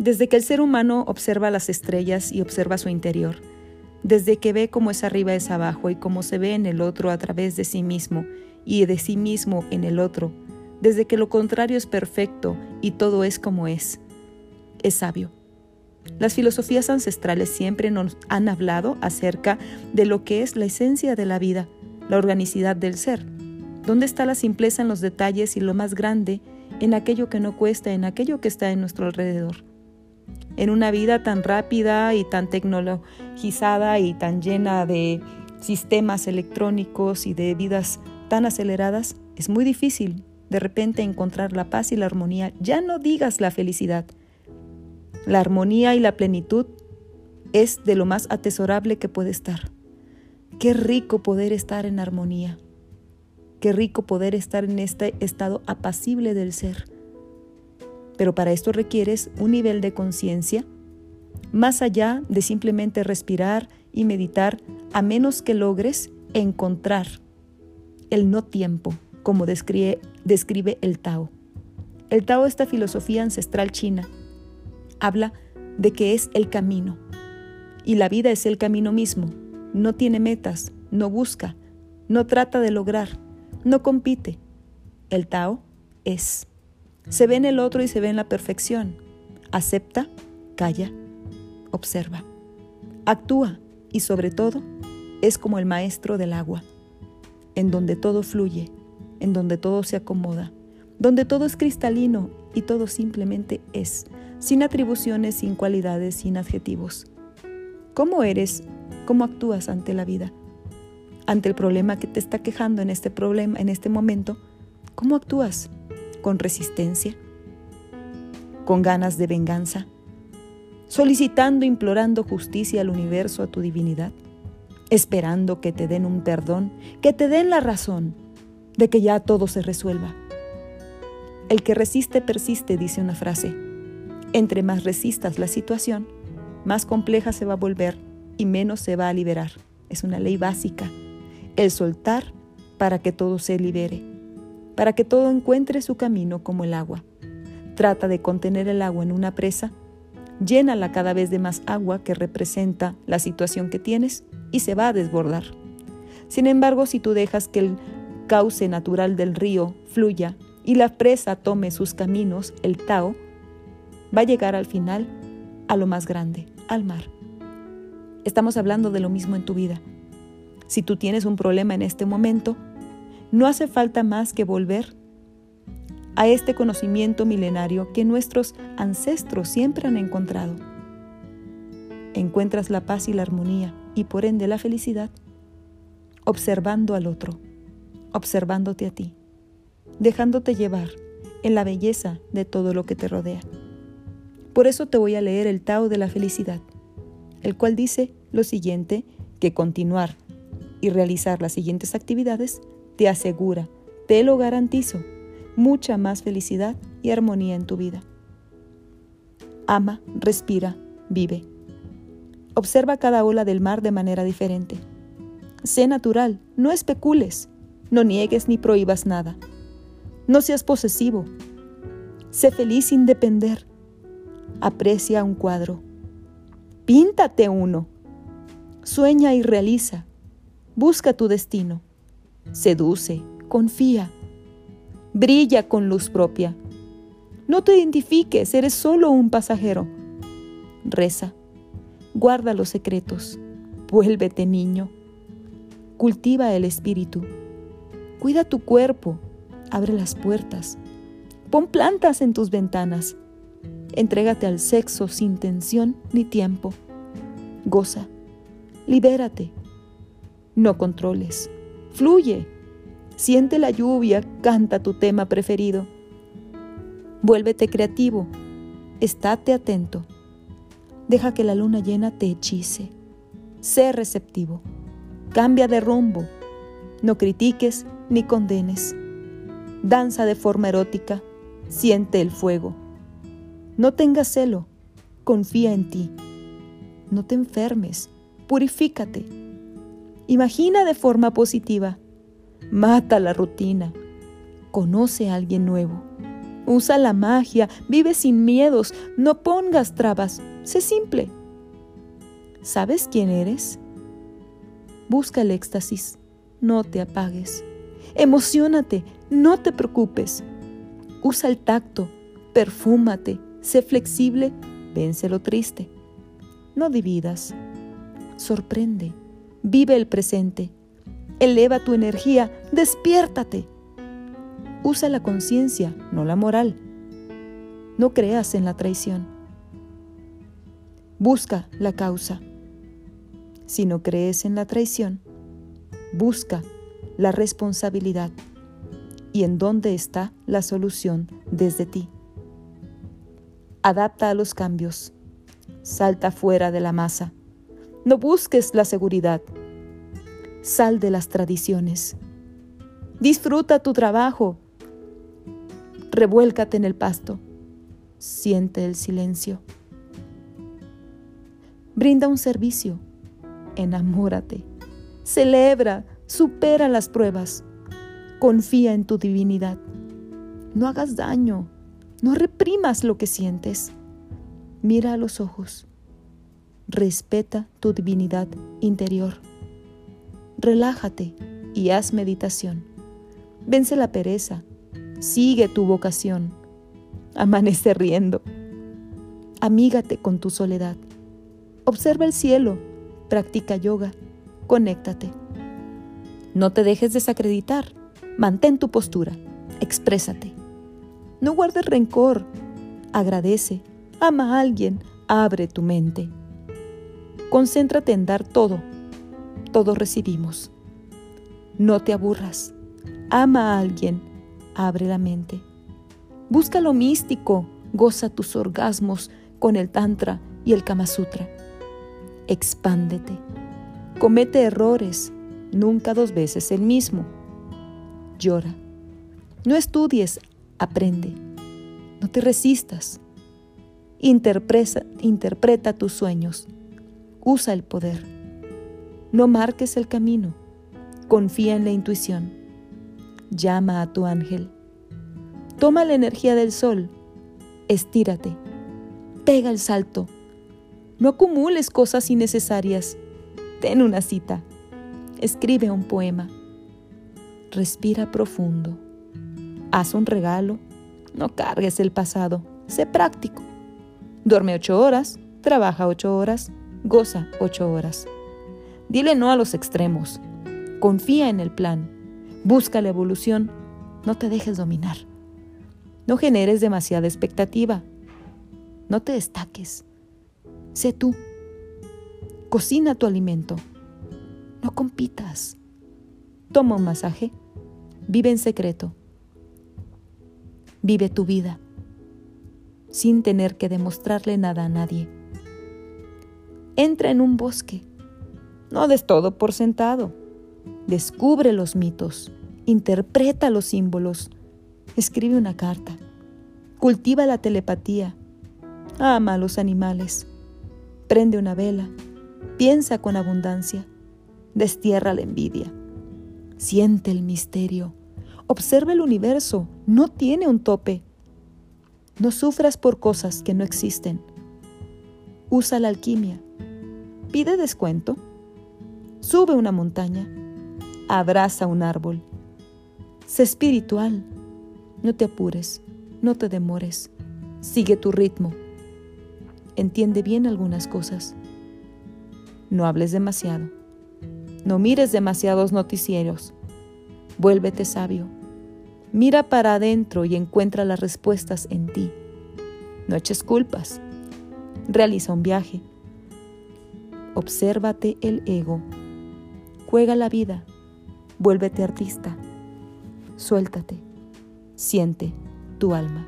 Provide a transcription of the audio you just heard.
Desde que el ser humano observa las estrellas y observa su interior, desde que ve cómo es arriba es abajo y cómo se ve en el otro a través de sí mismo y de sí mismo en el otro, desde que lo contrario es perfecto y todo es como es, es sabio. Las filosofías ancestrales siempre nos han hablado acerca de lo que es la esencia de la vida, la organicidad del ser. ¿Dónde está la simpleza en los detalles y lo más grande en aquello que no cuesta, en aquello que está en nuestro alrededor? En una vida tan rápida y tan tecnologizada y tan llena de sistemas electrónicos y de vidas tan aceleradas, es muy difícil de repente encontrar la paz y la armonía. Ya no digas la felicidad. La armonía y la plenitud es de lo más atesorable que puede estar. Qué rico poder estar en armonía. Qué rico poder estar en este estado apacible del ser. Pero para esto requieres un nivel de conciencia más allá de simplemente respirar y meditar, a menos que logres encontrar el no tiempo, como describe, describe el Tao. El Tao, esta filosofía ancestral china, habla de que es el camino. Y la vida es el camino mismo. No tiene metas, no busca, no trata de lograr, no compite. El Tao es. Se ve en el otro y se ve en la perfección. Acepta, calla, observa. Actúa y sobre todo es como el maestro del agua, en donde todo fluye, en donde todo se acomoda, donde todo es cristalino y todo simplemente es, sin atribuciones, sin cualidades, sin adjetivos. ¿Cómo eres? ¿Cómo actúas ante la vida? Ante el problema que te está quejando en este problema, en este momento, ¿cómo actúas? ¿Con resistencia? ¿Con ganas de venganza? ¿Solicitando, implorando justicia al universo, a tu divinidad? ¿Esperando que te den un perdón, que te den la razón de que ya todo se resuelva? El que resiste persiste, dice una frase. Entre más resistas la situación, más compleja se va a volver y menos se va a liberar. Es una ley básica. El soltar para que todo se libere, para que todo encuentre su camino como el agua. Trata de contener el agua en una presa, llénala cada vez de más agua que representa la situación que tienes y se va a desbordar. Sin embargo, si tú dejas que el cauce natural del río fluya y la presa tome sus caminos, el Tao, va a llegar al final a lo más grande, al mar. Estamos hablando de lo mismo en tu vida. Si tú tienes un problema en este momento, no hace falta más que volver a este conocimiento milenario que nuestros ancestros siempre han encontrado. Encuentras la paz y la armonía y por ende la felicidad observando al otro, observándote a ti, dejándote llevar en la belleza de todo lo que te rodea. Por eso te voy a leer el Tao de la felicidad, el cual dice lo siguiente, que continuar y realizar las siguientes actividades te asegura, te lo garantizo, mucha más felicidad y armonía en tu vida. Ama, respira, vive. Observa cada ola del mar de manera diferente. Sé natural, no especules, no niegues ni prohíbas nada. No seas posesivo. Sé feliz sin depender aprecia un cuadro. Píntate uno. Sueña y realiza. Busca tu destino. Seduce, confía. Brilla con luz propia. No te identifiques, eres solo un pasajero. Reza. Guarda los secretos. Vuélvete niño. Cultiva el espíritu. Cuida tu cuerpo. Abre las puertas. Pon plantas en tus ventanas. Entrégate al sexo sin tensión ni tiempo. Goza. Libérate. No controles. Fluye. Siente la lluvia, canta tu tema preferido. Vuélvete creativo. Estate atento. Deja que la luna llena te hechice. Sé receptivo. Cambia de rumbo. No critiques ni condenes. Danza de forma erótica. Siente el fuego. No tengas celo, confía en ti. No te enfermes, purifícate. Imagina de forma positiva. Mata la rutina. Conoce a alguien nuevo. Usa la magia, vive sin miedos, no pongas trabas, sé simple. ¿Sabes quién eres? Busca el éxtasis, no te apagues. Emocionate, no te preocupes. Usa el tacto, perfúmate, sé flexible, vence lo triste. No dividas, sorprende, vive el presente, eleva tu energía, despiértate. Usa la conciencia, no la moral. No creas en la traición. Busca la causa. Si no crees en la traición, busca la responsabilidad y en dónde está la solución desde ti. Adapta a los cambios. Salta fuera de la masa. No busques la seguridad. Sal de las tradiciones. Disfruta tu trabajo. Revuélcate en el pasto. Siente el silencio. Brinda un servicio. Enamórate. Celebra. Supera las pruebas. Confía en tu divinidad. No hagas daño. No reprimas lo que sientes. Mira a los ojos. Respeta tu divinidad interior. Relájate y haz meditación. Vence la pereza. Sigue tu vocación. Amanece riendo. Amígate con tu soledad. Observa el cielo. Practica yoga. Conéctate. No te dejes desacreditar. Mantén tu postura. Exprésate. No guardes rencor. Agradece. Ama a alguien. Abre tu mente. Concéntrate en dar todo. Todos recibimos. No te aburras. Ama a alguien. Abre la mente. Busca lo místico. Goza tus orgasmos con el Tantra y el Kama Sutra. Expándete. Comete errores. Nunca dos veces el mismo. Llora. No estudies, aprende. No te resistas. Interpreta tus sueños. Usa el poder. No marques el camino. Confía en la intuición. Llama a tu ángel. Toma la energía del sol. Estírate. Pega el salto. No acumules cosas innecesarias. Ten una cita. Escribe un poema. Respira profundo. Haz un regalo. No cargues el pasado. Sé práctico. Duerme ocho horas, trabaja ocho horas, goza ocho horas. Dile no a los extremos. Confía en el plan. Busca la evolución. No te dejes dominar. No generes demasiada expectativa. No te destaques. Sé tú. Cocina tu alimento. No compitas. Toma un masaje. Vive en secreto. Vive tu vida sin tener que demostrarle nada a nadie. Entra en un bosque. No des todo por sentado. Descubre los mitos. Interpreta los símbolos. Escribe una carta. Cultiva la telepatía. Ama a los animales. Prende una vela. Piensa con abundancia. Destierra la envidia. Siente el misterio. Observa el universo. No tiene un tope. No sufras por cosas que no existen. Usa la alquimia. Pide descuento. Sube una montaña. Abraza un árbol. Sé espiritual. No te apures. No te demores. Sigue tu ritmo. Entiende bien algunas cosas. No hables demasiado. No mires demasiados noticieros. Vuélvete sabio. Mira para adentro y encuentra las respuestas en ti. No eches culpas. Realiza un viaje. Obsérvate el ego. Juega la vida. Vuélvete artista. Suéltate. Siente tu alma.